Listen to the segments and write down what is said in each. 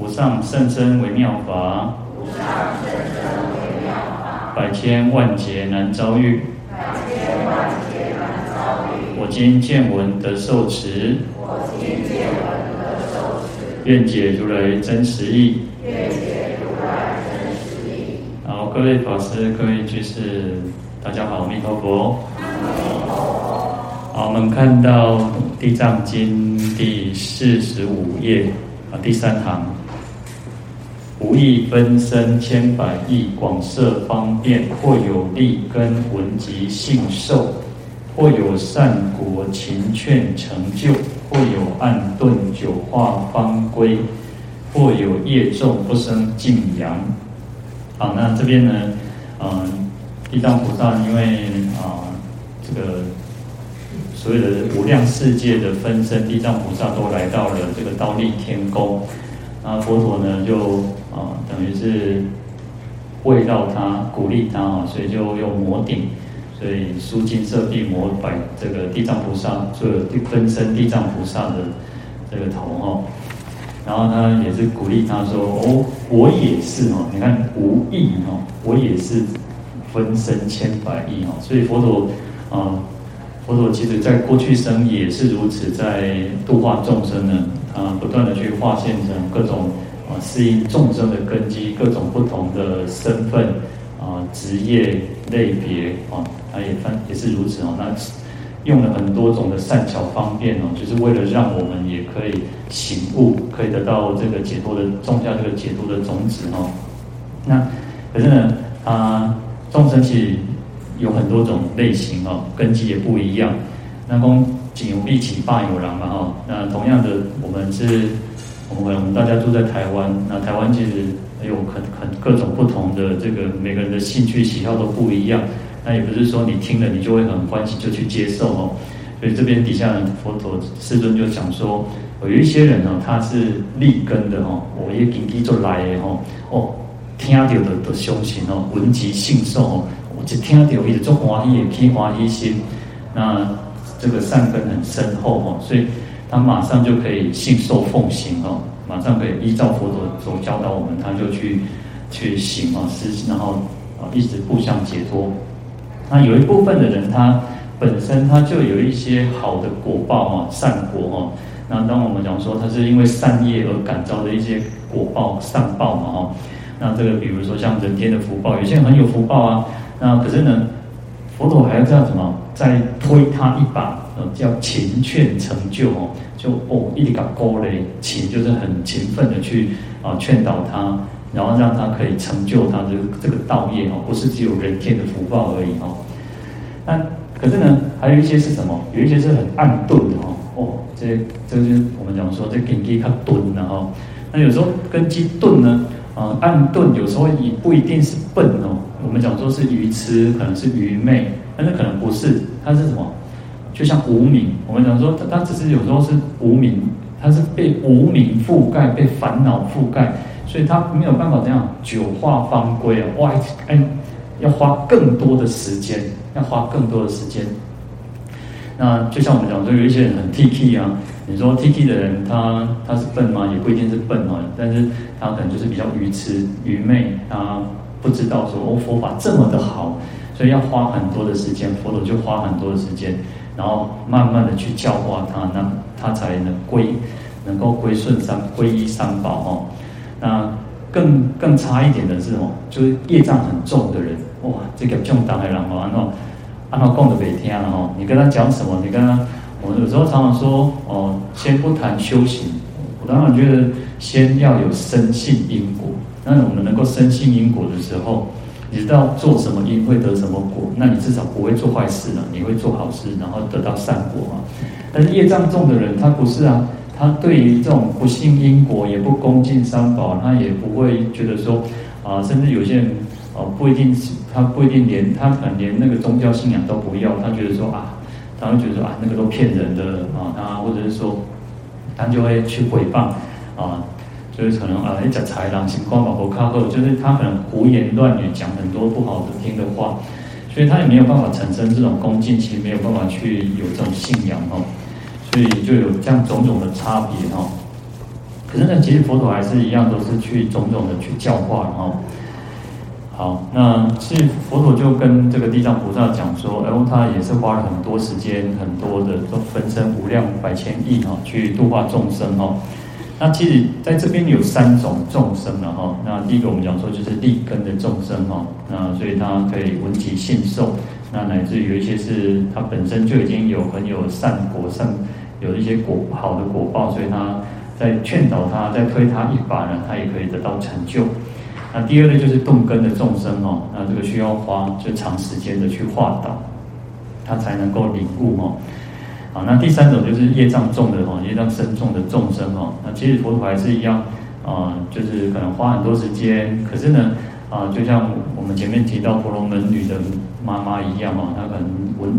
无上甚深微妙法，无上甚深微妙法，百千万劫难遭遇，百千万劫难遭遇。我今见闻得受持，我今见闻得受持，愿解如来真实义，愿解如来真实义。好，各位法师、各位居士，大家好，阿弥陀佛。阿弥陀佛。好，我们看到《地藏经》第四十五页啊，第三行。无意分身千百亿，广设方便，或有利根闻及信受，或有善果勤劝成就，或有暗顿久化方归，或有业众不生净阳。好，那这边呢，嗯，地藏菩萨因为啊，这个所有的无量世界的分身，地藏菩萨都来到了这个忉利天宫。那佛陀呢，就啊，等于是慰劳他、鼓励他啊，所以就用摩顶，所以舒金色臂摩摆这个地藏菩萨，所有分身地藏菩萨的这个头哈。然后他也是鼓励他说：“哦，我也是哦，你看无异哦，我也是分身千百亿哦。”所以佛陀啊，佛陀其实在过去生也是如此，在度化众生呢。啊，不断的去化现成各种啊，适应众生的根基，各种不同的身份啊、职业类别啊，他也分也是如此哦。那用了很多种的善巧方便哦，就是为了让我们也可以醒悟，可以得到这个解脱的种下这个解脱的种子哦。那可是呢，啊，众生其实有很多种类型哦，根基也不一样。那公。井有必起，坝有郎嘛哈。那同样的，我们是，我们我们大家住在台湾。那台湾其实有很很各种不同的这个每个人的兴趣喜好都不一样。那也不是说你听了你就会很欢喜就去接受哦。所以这边底下佛陀世尊就讲说，有一些人呢，他是利根的哦，我一根基就来的哦，哦，听到的的修行哦，闻即信受哦，我就听到一直做欢喜，也起欢喜心，那。这个善根很深厚哦，所以他马上就可以信受奉行哦，马上可以依照佛陀所教导我们，他就去去行哦，是然后啊一直互相解脱。那有一部分的人，他本身他就有一些好的果报哦，善果哦。那当我们讲说他是因为善业而感召的一些果报善报嘛哈，那这个比如说像人天的福报，有些人很有福报啊，那可是呢，佛陀还要这样什么？再推他一把，叫勤劝成就哦，就哦，一个勾勒勤，就是很勤奋的去啊劝导他，然后让他可以成就他的这个道业哦，不是只有人天的福报而已哦。那可是呢，还有一些是什么？有一些是很暗钝的哦，哦，这这就是我们讲说这根基较钝的哈。那有时候根基钝呢，啊，暗钝有时候也不一定是笨哦，我们讲说是愚痴，可能是愚昧。但是可能不是，它是什么？就像无明，我们讲说，它它只是有时候是无明，它是被无明覆盖，被烦恼覆盖，所以它没有办法这样久化方归啊！哇，哎，要花更多的时间，要花更多的时间。那就像我们讲说，有一些人很 T K 啊，你说 T K 的人，他他是笨吗？也不一定是笨哦，但是他可能就是比较愚痴、愚昧，他不知道说哦，佛法这么的好。所以要花很多的时间，佛陀就花很多的时间，然后慢慢的去教化他，那他才能归，能够归顺三皈依三宝哦。那更更差一点的是哦，就是业障很重的人，哇，这个重大的人哦，按照按照供的每天了哦，你跟他讲什么？你跟他，我有时候常常说哦，先不谈修行，我当然觉得先要有深信因果。那我们能够深信因果的时候。你知道做什么因会得什么果，那你至少不会做坏事了，你会做好事，然后得到善果嘛。但是业障重的人，他不是啊，他对于这种不信因果，也不恭敬三宝，他也不会觉得说啊，甚至有些人啊，不一定他不一定连他可能连那个宗教信仰都不要，他觉得说啊，他会觉得说啊，那个都骗人的啊，他或者是说，他就会去诽谤啊。就是可能啊，一讲豺狼情况，老婆靠后，就是他可能胡言乱语，讲很多不好的听的话，所以他也没有办法产生这种恭敬心，没有办法去有这种信仰哦，所以就有这样种种的差别哦。可是呢，其实佛陀还是一样，都是去种种的去教化，哦。好，那其实佛陀就跟这个地藏菩萨讲说，然后他也是花了很多时间，很多的都分身无量百千亿哈，去度化众生哦。那其实在这边有三种众生了哈。那第一个我们讲说就是利根的众生哈，那所以他可以闻其信受，那乃至于有一些是他本身就已经有很有善果善，有一些果好的果报，所以他在劝导他，在推他一把呢，他也可以得到成就。那第二类就是动根的众生哦，那这个需要花就长时间的去化导，他才能够领悟哦。好，那第三种就是业障重的哦，业障深重的众生哦。那其实佛陀还是一样啊，就是可能花很多时间，可是呢啊，就像我们前面提到婆罗门女的妈妈一样哦，她可能闻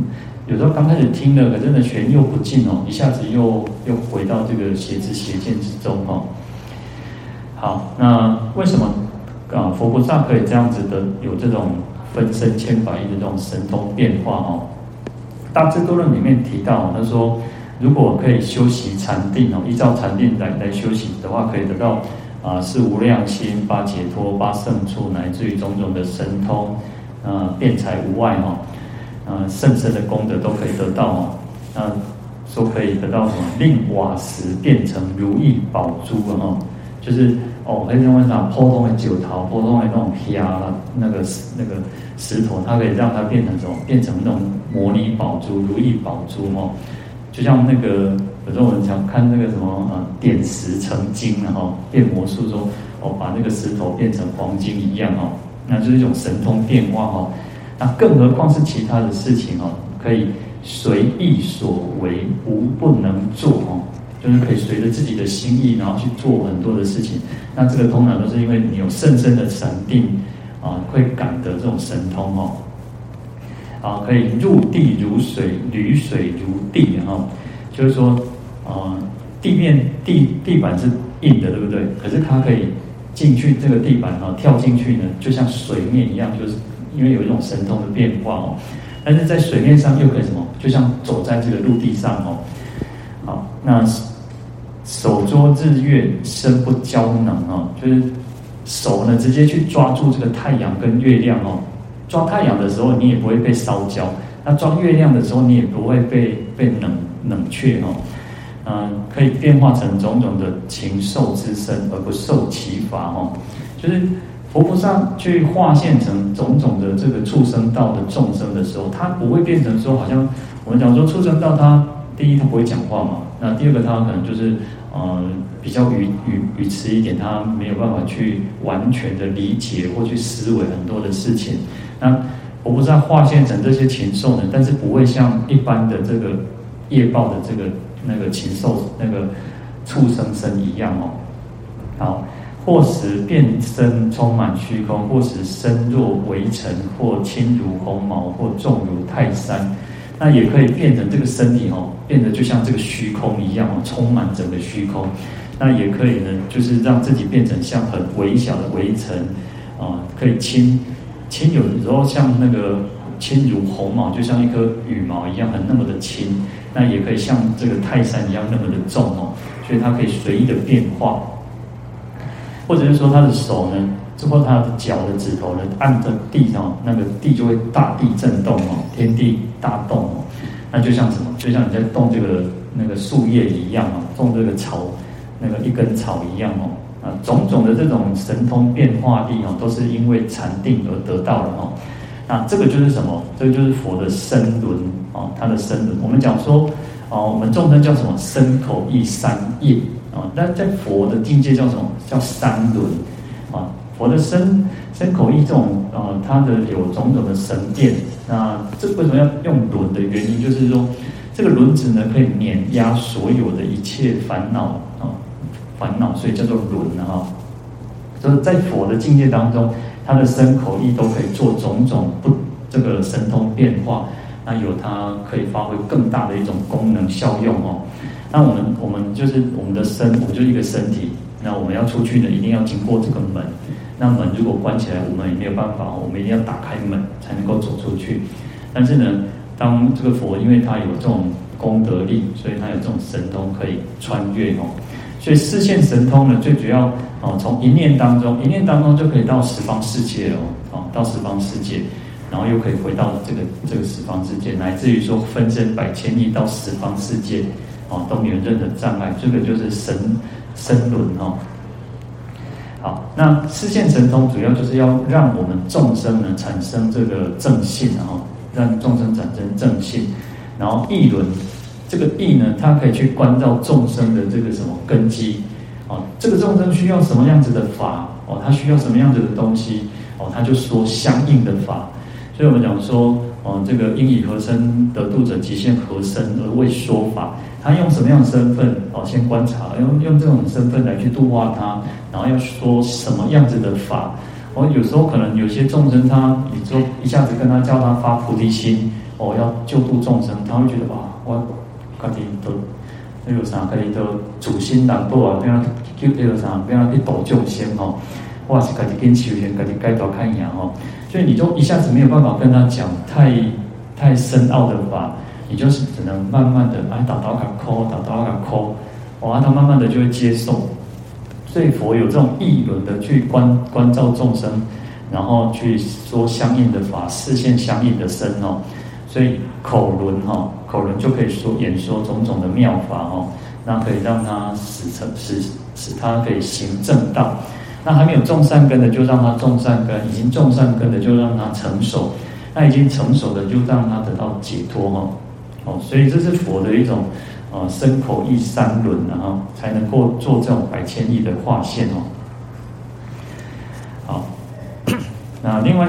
有时候刚开始听了，可真的玄又不尽哦，一下子又又回到这个邪知邪见之中哦。好，那为什么？啊，佛菩萨可以这样子的有这种分身千百亿的这种神通变化哦。大智度论里面提到，他说如果可以修习禅定哦，依照禅定来来修行的话，可以得到啊，是无量心、八解脱、八胜处，乃至于种种的神通啊，辩才无碍哦，啊，甚深的功德都可以得到哦。那说可以得到什么？令瓦石变成如意宝珠哦，就是。哦，还是为啥普通的酒桃、普通的那种皮啊，那个那个石头，它可以让它变成什么？变成那种摩尼宝珠、如意宝珠哦。就像那个有时候我们想看那个什么啊，点石成金然后变魔术中哦，把那个石头变成黄金一样哦，那就是一种神通变化哦。那更何况是其他的事情哦，可以随意所为，无不能做哦。就是可以随着自己的心意，然后去做很多的事情。那这个通常都是因为你有甚深的禅定啊，会感得这种神通哦。啊，可以入地如水，履水如地哈。就是说，啊，地面地地板是硬的，对不对？可是它可以进去这个地板哈，跳进去呢，就像水面一样，就是因为有一种神通的变化哦。但是在水面上又可以什么？就像走在这个陆地上哦。好，那。手捉日月，身不焦能哦，就是手呢直接去抓住这个太阳跟月亮哦。抓太阳的时候，你也不会被烧焦；那抓月亮的时候，你也不会被被冷冷却哦。嗯，可以变化成种种的禽兽之身，而不受其罚哦。就是佛菩萨去化现成种种的这个畜生道的众生的时候，他不会变成说，好像我们讲说畜生道，他第一他不会讲话嘛。那第二个，他可能就是，呃，比较语语语迟一点，他没有办法去完全的理解或去思维很多的事情。那我不知道化现成这些禽兽呢，但是不会像一般的这个夜报的这个那个禽兽那个畜生身一样哦。好，或时变身充满虚空，或时身若微尘，或轻如鸿毛，或重如泰山。那也可以变成这个身体哦，变得就像这个虚空一样哦，充满整个虚空。那也可以呢，就是让自己变成像很微小的微尘啊，可以轻轻，有时候像那个轻如鸿毛，就像一颗羽毛一样，很那么的轻。那也可以像这个泰山一样那么的重哦，所以它可以随意的变化，或者是说他的手呢。之后，他的脚的指头呢，按着地上，那个地就会大地震动哦，天地大动哦。那就像什么？就像你在动这个那个树叶一样哦，种这个草，那个一根草一样哦。啊，种种的这种神通变化力哦，都是因为禅定而得到的哦。那这个就是什么？这个就是佛的身轮哦，他的身轮。我们讲说哦，我们众生叫什么？身口意三业啊。那在佛的境界叫什么？叫三轮啊。佛的身身口意这种啊，它的有种种的神变。那这为什么要用轮的原因，就是说这个轮子呢，可以碾压所有的一切烦恼啊，烦恼，所以叫做轮啊。就是在佛的境界当中，他的身口意都可以做种种不这个神通变化，那有它可以发挥更大的一种功能效用哦。那我们我们就是我们的身，我们就一个身体，那我们要出去呢，一定要经过这个门。那门如果关起来，我们也没有办法，我们一定要打开门才能够走出去。但是呢，当这个佛，因为他有这种功德力，所以他有这种神通可以穿越哦。所以四现神通呢，最主要哦，从一念当中，一念当中就可以到十方世界了哦，到十方世界，然后又可以回到这个这个十方世界，乃至于说分身百千亿到十方世界哦，都没有任何障碍。这个就是神神轮哦。好，那四现神通主要就是要让我们众生呢产生这个正信哦，让众生产生正信，然后意轮。这个意呢，它可以去关照众生的这个什么根基，哦，这个众生需要什么样子的法，哦，他需要什么样子的东西，哦，他就说相应的法。所以我们讲说，哦，这个应以何身得度者，即现何身而为说法。他用什么样的身份，哦，先观察，用用这种身份来去度化他，然后要说什么样子的法。哦，有时候可能有些众生他，你就一下子跟他叫他发菩提心，哦，要救度众生，他会觉得哇，我。家己都那个啥，家己都主心难度啊，变啊叫那个啥，变啊去度众生吼，或者是家己跟修行，家己改造看一样吼，所以你就一下子没有办法跟他讲太太深奥的法，你就是只能慢慢的来打打卡抠，打打卡抠，哇，他慢慢的就会接受。所以佛有这种意轮的去关关照众生，然后去说相应的法，示现相应的身哦。所以口轮哈，口轮就可以说演说种种的妙法哦，那可以让他使成使使他可以行正道。那还没有种善根的，就让他种善根；已经种善根的，就让他成熟。那已经成熟的，就让他得到解脱哈。哦，哦所以这是佛的一种呃身口意三轮，然后才能够做这种百千亿的化现哦。好，那另外。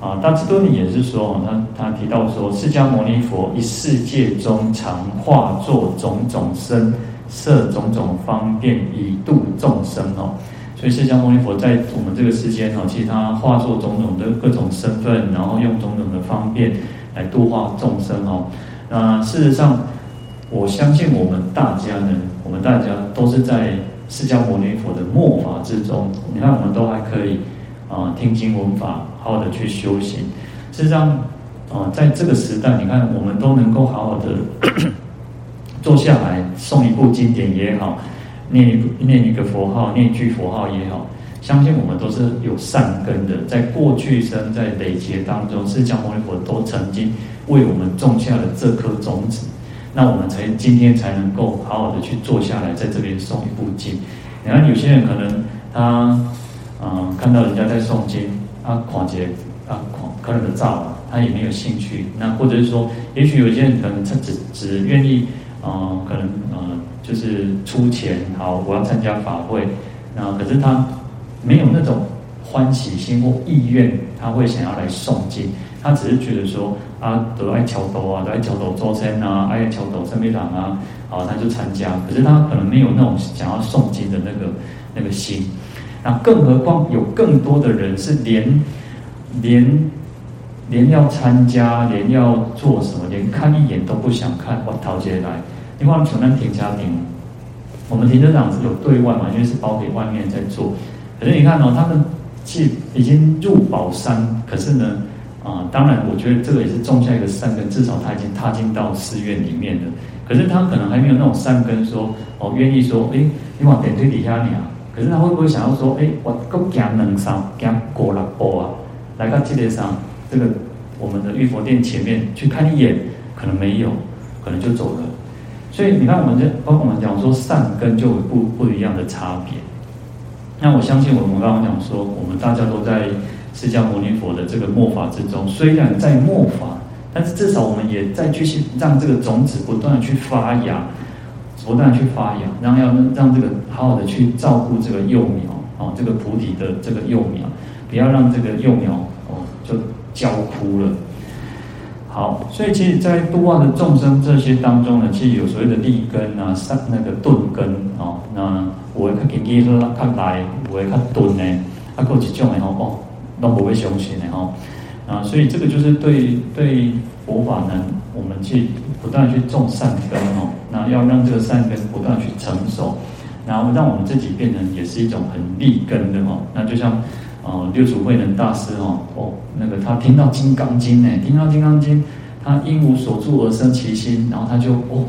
啊，大智度论也是说，他他提到说，释迦牟尼佛一世界中常化作种种身，设种种方便以度众生哦。所以释迦牟尼佛在我们这个世间哦，其实他化作种种的各种身份，然后用种种的方便来度化众生哦。那事实上，我相信我们大家呢，我们大家都是在释迦牟尼佛的末法之中。你看，我们都还可以啊，听经闻法。好好的去修行，事实上，啊，在这个时代，你看，我们都能够好好的 坐下来诵一部经典也好，念一念一个佛号，念一句佛号也好，相信我们都是有善根的，在过去生在累劫当中，释迦牟尼佛都曾经为我们种下了这颗种子，那我们才今天才能够好好的去坐下来，在这边诵一部经。你看，有些人可能他，啊，看到人家在诵经。啊，狂劫啊，狂可能的造，他也没有兴趣。那或者是说，也许有些人可能他只只愿意，啊、呃，可能呃，就是出钱，好，我要参加法会。那可是他没有那种欢喜心或意愿，他会想要来诵经。他只是觉得说，啊，都爱桥头啊，都爱桥头周身啊，爱桥头圣美堂啊，好，他就参加。可是他可能没有那种想要诵经的那个那个心。那更何况有更多的人是连连连要参加，连要做什么，连看一眼都不想看，我逃劫来。因为我们承担停车场，我们停车场是有对外嘛，因为是包给外面在做。可是你看哦，他们既已经入宝山，可是呢，啊，当然我觉得这个也是种下一个善根，至少他已经踏进到寺院里面了。可是他可能还没有那种善根说，哦，愿意说，哎，你往电梯底下你啊。可是他会不会想要说，哎，我够行两三行过六步啊，来到基列上这个我们的玉佛殿前面去看一眼，可能没有，可能就走了。所以你看，我们这包括我们讲说善根就有不不一样的差别。那我相信我们刚刚讲说，我们大家都在释迦牟尼佛的这个末法之中，虽然在末法，但是至少我们也在继续让这个种子不断的去发芽。不断去发芽，然后要让这个好好的去照顾这个幼苗啊，这个菩提的这个幼苗，不要让这个幼苗哦就焦枯了。好，所以其实，在度化的众生这些当中呢，其实有所谓的利根啊、善那个钝根啊，那我会较紧紧拉较来，我会较钝呢，啊，够几种的哦，都不会相信的哦，啊，所以这个就是对对佛法呢，我们去不断去种善根哦。那要让这个善根不断去成熟，然后让我们自己变成也是一种很立根的哦。那就像，呃，六祖慧能大师哦，哦，那个他听到《金刚经》呢，听到《金刚经》，他因无所住而生其心，然后他就哦，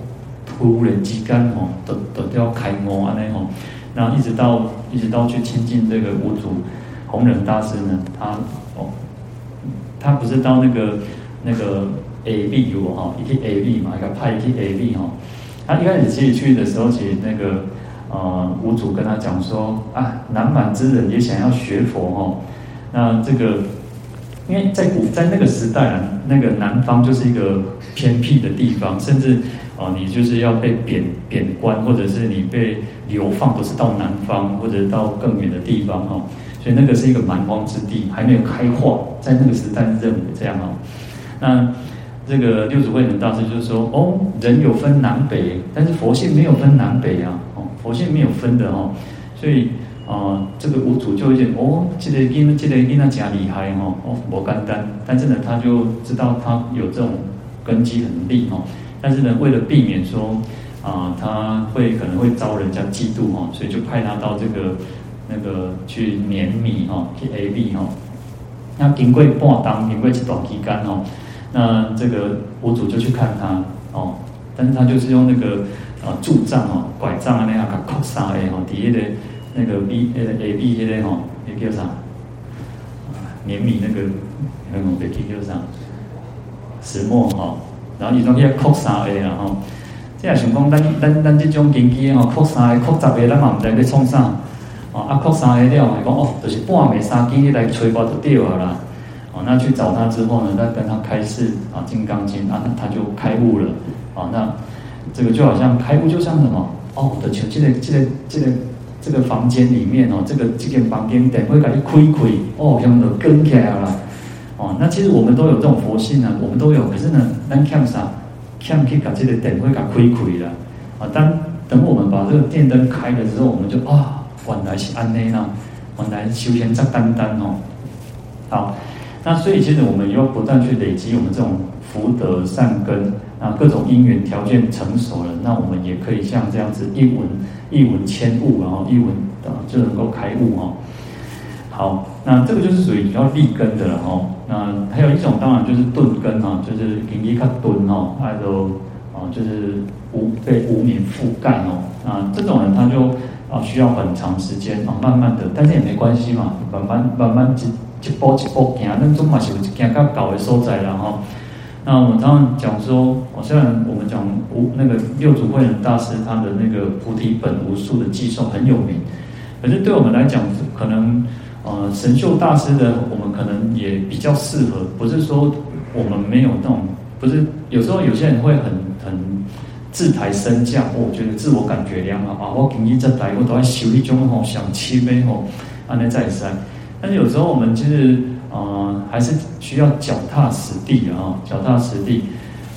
忽然之间吼，都都都要开悟安尼吼，然后一直到一直到去亲近这个五祖弘忍大师呢，他哦，他不是到那个那个 A B 有哈，一去 A B 嘛，一个派一去 A B 哈，他一开始其实去的时候，其实那个呃五祖跟他讲说啊，南蛮之人也想要学佛哈，那这个。因为在古在那个时代啊，那个南方就是一个偏僻的地方，甚至哦，你就是要被贬贬官，或者是你被流放，不是到南方或者到更远的地方哦。所以那个是一个蛮荒之地，还没有开化，在那个时代认为这样哦。那这个六祖慧能大师就是说，哦，人有分南北，但是佛性没有分南北啊，哦，佛性没有分的哦，所以。啊、这个五祖就会觉得哦，这个因这个因他假厉害哦，哦，不简单。但是呢，他就知道他有这种根基很利哦。但是呢，为了避免说啊、他会可能会遭人家嫉妒哦，所以就派他到这个那个去碾米哈，去 A B 哈。那经过半当，经过一段期间哦，那这个五祖就去看他哦，但是他就是用那个啊柱杖哦，拐杖啊那样给扣杀的哦，底下的。那个 B 呃 A B 那个吼，那叫啥？碾米那个那个别叫啥？石磨吼，然后伊种叫扩三个啦吼。即系想讲，咱咱咱这种经济吼，扩三个、扩十个，咱嘛毋知要创啥。哦，啊扩三个了，讲哦，就是半暝三更你来吹我就对了啦。哦，那去找他之后呢，再跟他开示啊《金刚经》，啊，他就开悟了。哦，那这个就好像开悟，就像什么？哦，的求这个这个这个。这个房间里面哦，这个这间房间等会给你开开哦，全部都跟起来了哦。那其实我们都有这种佛性呢，我们都有。可是呢，咱欠啥？欠去把这个等会给亏亏了啊。当等我们把这个电灯开了之后，我们就啊，原来是安内呢，原来修仙在单单哦。好，那所以其实我们要不断去累积我们这种福德善根。啊，各种因缘条件成熟了，那我们也可以像这样子一闻一闻千悟，然后一闻啊就能够开悟哈。好，那这个就是属于比较立根的了哈。那还有一种当然就是顿根哈，就是给你看顿哈，还有啊就是无被无名覆盖哦。啊，这种人他就啊需要很长时间啊，慢慢的，但是也没关系嘛，慢慢慢慢一一步一步行，那总嘛是有一行到高的所在然后。那我们常常讲说，虽然我们讲无那个六祖慧能大师他的那个菩提本无树的寄颂很有名，可是对我们来讲，可能呃神秀大师的我们可能也比较适合。不是说我们没有那种，不是有时候有些人会很很自抬身价，我觉得自我感觉良好啊，我今日在台我都要修一种吼想七杯吼安内再三，但是有时候我们就是。呃，还是需要脚踏实地啊，脚踏实地，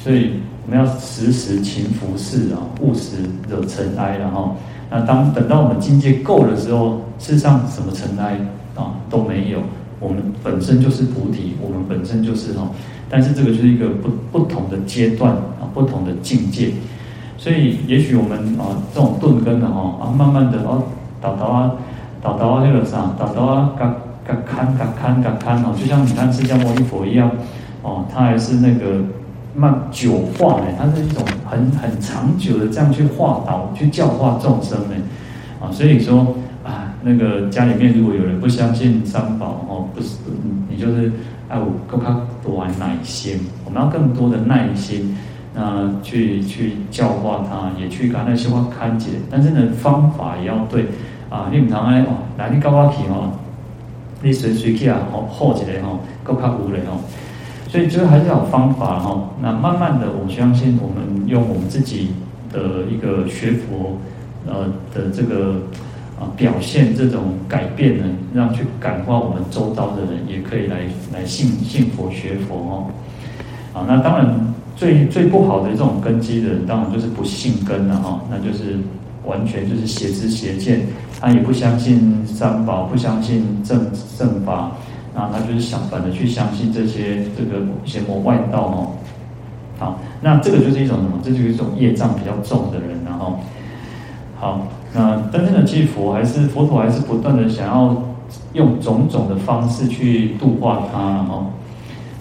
所以我们要时时勤拂拭啊，勿使惹尘埃了哈。那当等到我们境界够的时候，世上什么尘埃啊都没有，我们本身就是菩提，我们本身就是哈。但是这个就是一个不不同的阶段啊，不同的境界，所以也许我们啊这种顿根的哈啊，慢慢的哦，导导啊，导导啊，那个啥，导导啊，嘎。嘎堪嘎堪嘎堪哦，就像你看释迦牟尼佛一样，哦，他还是那个慢久化呢，他是一种很很长久的这样去化导、去教化众生呢，啊，所以说，那个家里面如果有人不相信三宝哦，不是，你就是哎，我更加多耐心，我们要更多的耐心，那去去教化他，也去把那些话看解，但是呢，方法也要对啊，你唔通哎哦，来你教我去哦。你随随去啊，吼好起来吼，够靠谱嘞哦。所以就是还是要有方法哦。那慢慢的，我相信我们用我们自己的一个学佛呃的这个啊表现这种改变呢，让去感化我们周遭的人，也可以来来信信佛学佛哦。啊，那当然最最不好的这种根基的人，当然就是不信根了哈。那就是。完全就是邪知邪见，他也不相信三宝，不相信正正法，那他就是想反的去相信这些这个邪魔外道哦。好，那这个就是一种什么？这就是一种业障比较重的人，然后好，那真正的祭佛还是佛陀还是不断的想要用种种的方式去度化他，然后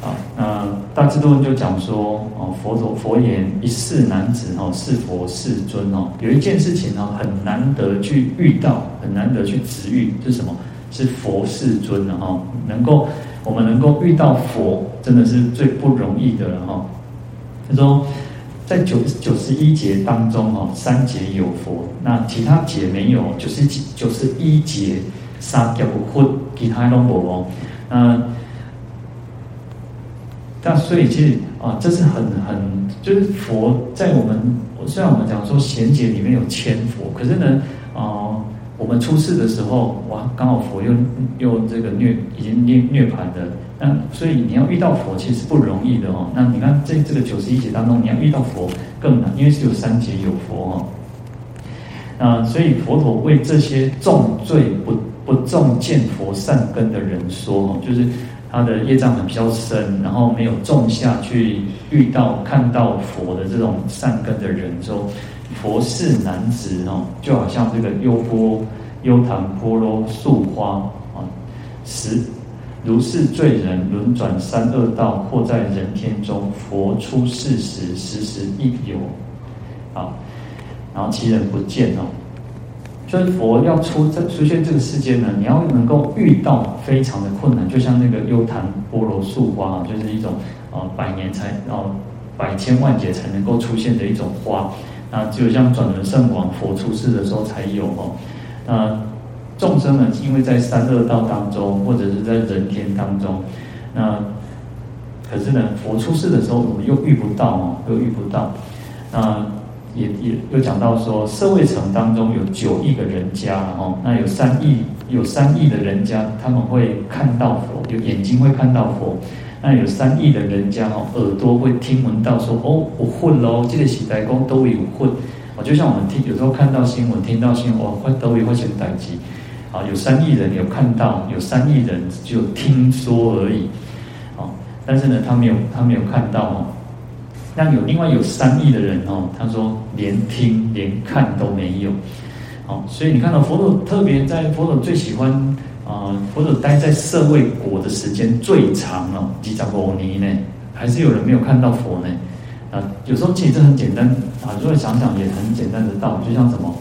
啊，那大智度论就讲说，哦，佛陀佛言，一世男子哦，是佛世尊哦。有一件事情哦，很难得去遇到，很难得去值遇，是什么？是佛世尊的哈，能够我们能够遇到佛，真的是最不容易的了哈。他说，在九九十一劫当中哦，三劫有佛，那其他劫没有，九十九十一劫三劫不混，其他都没哦。那那所以其实啊，这是很很就是佛在我们虽然我们讲说贤劫里面有千佛，可是呢啊。我们出世的时候，哇，刚好佛又又这个涅已经涅涅槃的，那所以你要遇到佛其实不容易的哦。那你看在这个九十一劫当中，你要遇到佛更难，因为是有三劫有佛哦。那所以佛陀为这些重罪不不重见佛善根的人说，就是他的业障很比较深，然后没有种下去遇到看到佛的这种善根的人说。佛是男子哦，就好像这个优波优昙波罗树花啊，十如是罪人轮转三恶道，或在人天中，佛出世时，时时亦有啊。然后其人不见哦，就是佛要出这出现这个世界呢，你要能够遇到非常的困难，就像那个优檀波罗树花啊，就是一种啊百年才啊百千万劫才能够出现的一种花。那就像转轮圣王佛出世的时候才有哦。那众生呢，因为在三恶道当中，或者是在人天当中，那可是呢，佛出世的时候，我们又遇不到哦，又遇不到。那也也又讲到说，社会层当中有九亿个人家哦，那有三亿有三亿的人家，他们会看到佛，有眼睛会看到佛。那有三亿的人家哦，耳朵会听闻到说哦，我混喽，这个时代公都有混，哦，就像我们听有时候看到新闻，听到新闻哦，会都有会写代志，啊，有三亿人有看到，有三亿人只有听说而已，哦，但是呢，他没有他没有看到哦，那有另外有三亿的人哦，他说连听连看都没有，哦，所以你看到佛陀特别在佛陀最喜欢。啊，佛陀待在社会国的时间最长哦，几十五年呢，还是有人没有看到佛呢。啊，有时候其实很简单啊，如果想想也很简单的道理，就像什么，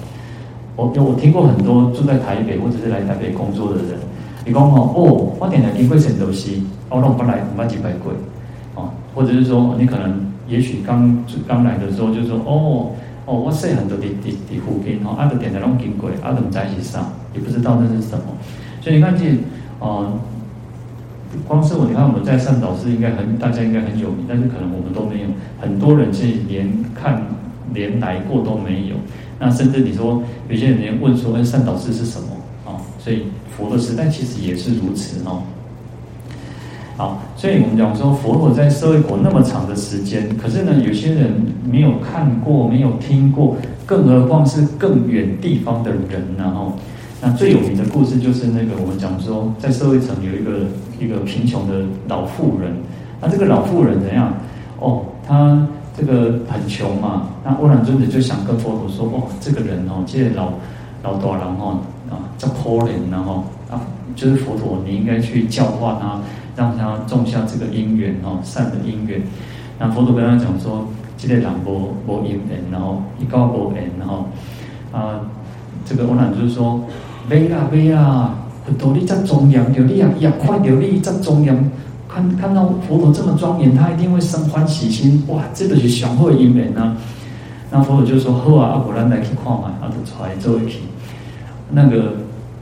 我有我听过很多住在台北或者是来台北工作的人，你讲哦，哦，我点来经过圣斗士，我拢不来，不来几百鬼，哦，或者是说你可能也许刚刚来的时候就说，哦哦，我细汉都在在在附近哦，阿德点来拢金贵，阿德唔在一起上，也不知道那是什么。所以你看，这啊，光是我，你看我们在上导寺应该很，大家应该很有名，但是可能我们都没有，很多人是连看连来过都没有。那甚至你说有些人连问说，哎，善导寺是什么啊？所以佛的时代其实也是如此哦。好，所以我们讲说，佛陀在社会国那么长的时间，可是呢，有些人没有看过，没有听过，更何况是更远地方的人呢？哦。那最有名的故事就是那个我们讲说，在社会城有一个一个贫穷的老妇人。那这个老妇人怎样？哦，她这个很穷嘛。那阿难尊者就想跟佛陀说：哦，这个人哦，这个老老大人哦，啊，叫可怜，然后啊，就是佛陀，你应该去教化他，让他种下这个因缘哦，善的因缘。那佛陀跟他讲说：这个人无无因缘，然后一告无缘，然后啊，这个阿难就说。没啦没啦，佛陀你这庄严，有你啊也快有你这庄严，看看到佛陀这么庄严，他一定会生欢喜心。哇，这个是上好的因缘啊！那佛陀就说：好啊，阿婆咱来去看嘛，阿就出来做一起。那个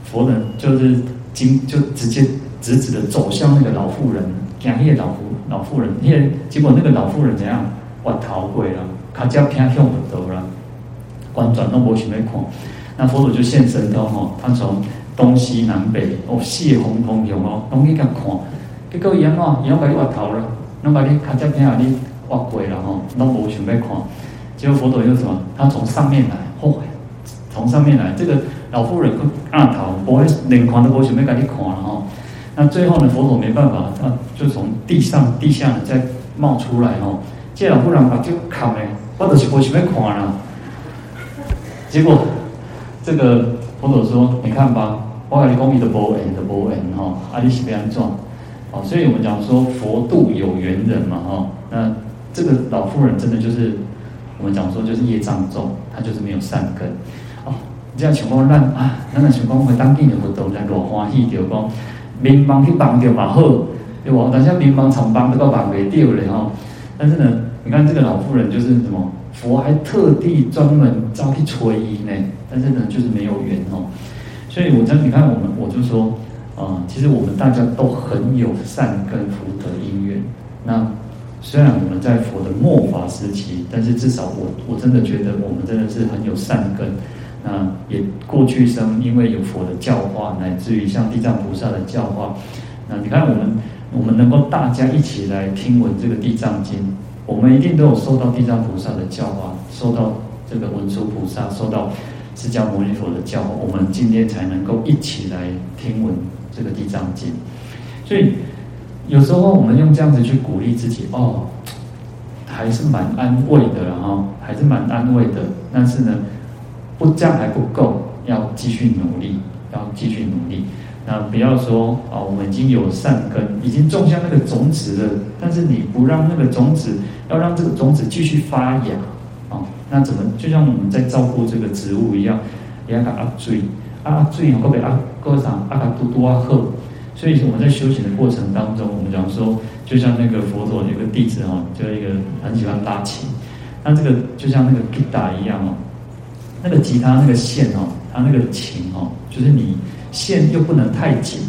佛人就是经就直接直直的走向那个老妇人，讲那个老妇老妇人，因为结果那个老妇人怎样？哇，逃过了，他叫偏向佛陀了，观转都无想要看。那佛陀就现身到吼，他从东西南北哦，四个方方向哦，拢去甲看，结果伊安怎，伊拢把你挖头了，拢把你卡只片啊，你挖过了吼，拢无想要看。结果佛陀又什么？他从上面来，嚯、哦，从上面来，这个老妇人个阿头，不会连看都无想要甲你看了吼。那最后呢，佛陀没办法，他就从地上地下呢再冒出来吼。这老妇人把就砍嘞，我就是无想要看了。结果。这个佛陀说：“你看吧，我跟你讲，你的无缘的无缘哈，啊，你是要安怎？哦，所以我们讲说佛度有缘人嘛，哈，那这个老妇人真的就是我们讲说就是业障重，她就是没有善根。哦，这样情况让啊，那个情况会当地的活动在多欢喜，就讲民帮去帮掉嘛好，对不？但是民帮常帮都帮给掉了哈。但是呢，你看这个老妇人就是什么，佛还特地专门招去催呢，但是呢就是没有缘哦。所以我真你看我们我就说。啊、其实我们大家都很有善根福德因缘。那虽然我们在佛的末法时期，但是至少我我真的觉得我们真的是很有善根。那也过去生因为有佛的教化，乃至于像地藏菩萨的教化。那你看我们我们能够大家一起来听闻这个地藏经，我们一定都有受到地藏菩萨的教化，受到这个文殊菩萨，受到释迦牟尼佛的教化，我们今天才能够一起来听闻。这个地藏经，所以有时候我们用这样子去鼓励自己，哦，还是蛮安慰的，然后还是蛮安慰的。但是呢，不这样还不够，要继续努力，要继续努力。那不要说啊、哦，我们已经有善根，已经种下那个种子了，但是你不让那个种子，要让这个种子继续发芽啊、哦，那怎么？就像我们在照顾这个植物一样，也要给它追。啊，最后各位啊，各位上啊，嘟嘟啊喝。所以我们在修行的过程当中，我们讲说，就像那个佛陀有个弟子哦，就一个很喜欢拉琴。那这个就像那个吉他一样哦，那个吉他那个线哦，它那个琴哦，就是你线又不能太紧，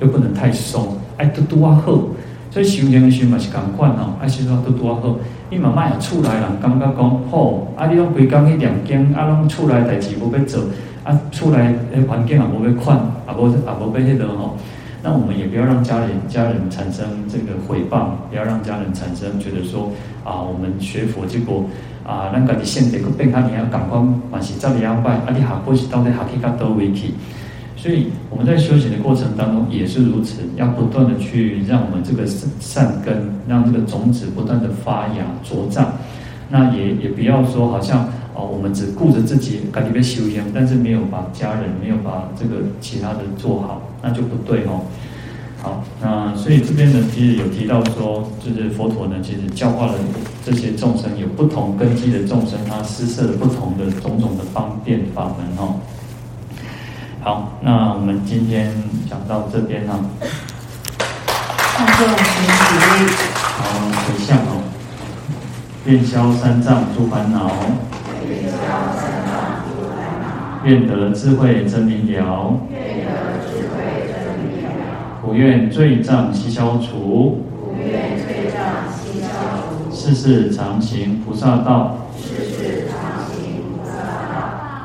又不能太松，哎，嘟嘟啊喝。所以修行的时候嘛是共款哦，哎，修到嘟嘟啊喝。你慢慢也出来了，感觉讲好，啊，你拢规工去念经，啊，拢出来代志无要做。啊，出来诶，环境啊，不会困，啊不啊不被那个吼，那我们也不要让家人家人产生这个诽谤，不要让家人产生觉得说啊，我们学佛结果啊，那个你现在个变看你要赶快嘛是照你样拜，啊你下过是到底下去到多维去，所以我们在修行的过程当中也是如此，要不断的去让我们这个善根，让这个种子不断的发芽茁壮，那也也不要说好像。哦，我们只顾着自己，赶紧被修养，但是没有把家人，没有把这个其他的做好，那就不对哦。好，那所以这边呢，其实有提到说，就是佛陀呢，其实教化了这些众生，有不同根基的众生，他施设了不同的种种的方便法门哦。好，那我们今天讲到这边呢，上座请起立。好，回向哦，愿消三障诸烦恼。愿得智慧真明了，愿得智慧真明了。不愿罪障悉消除，不愿罪障悉消除。世世常行菩萨道，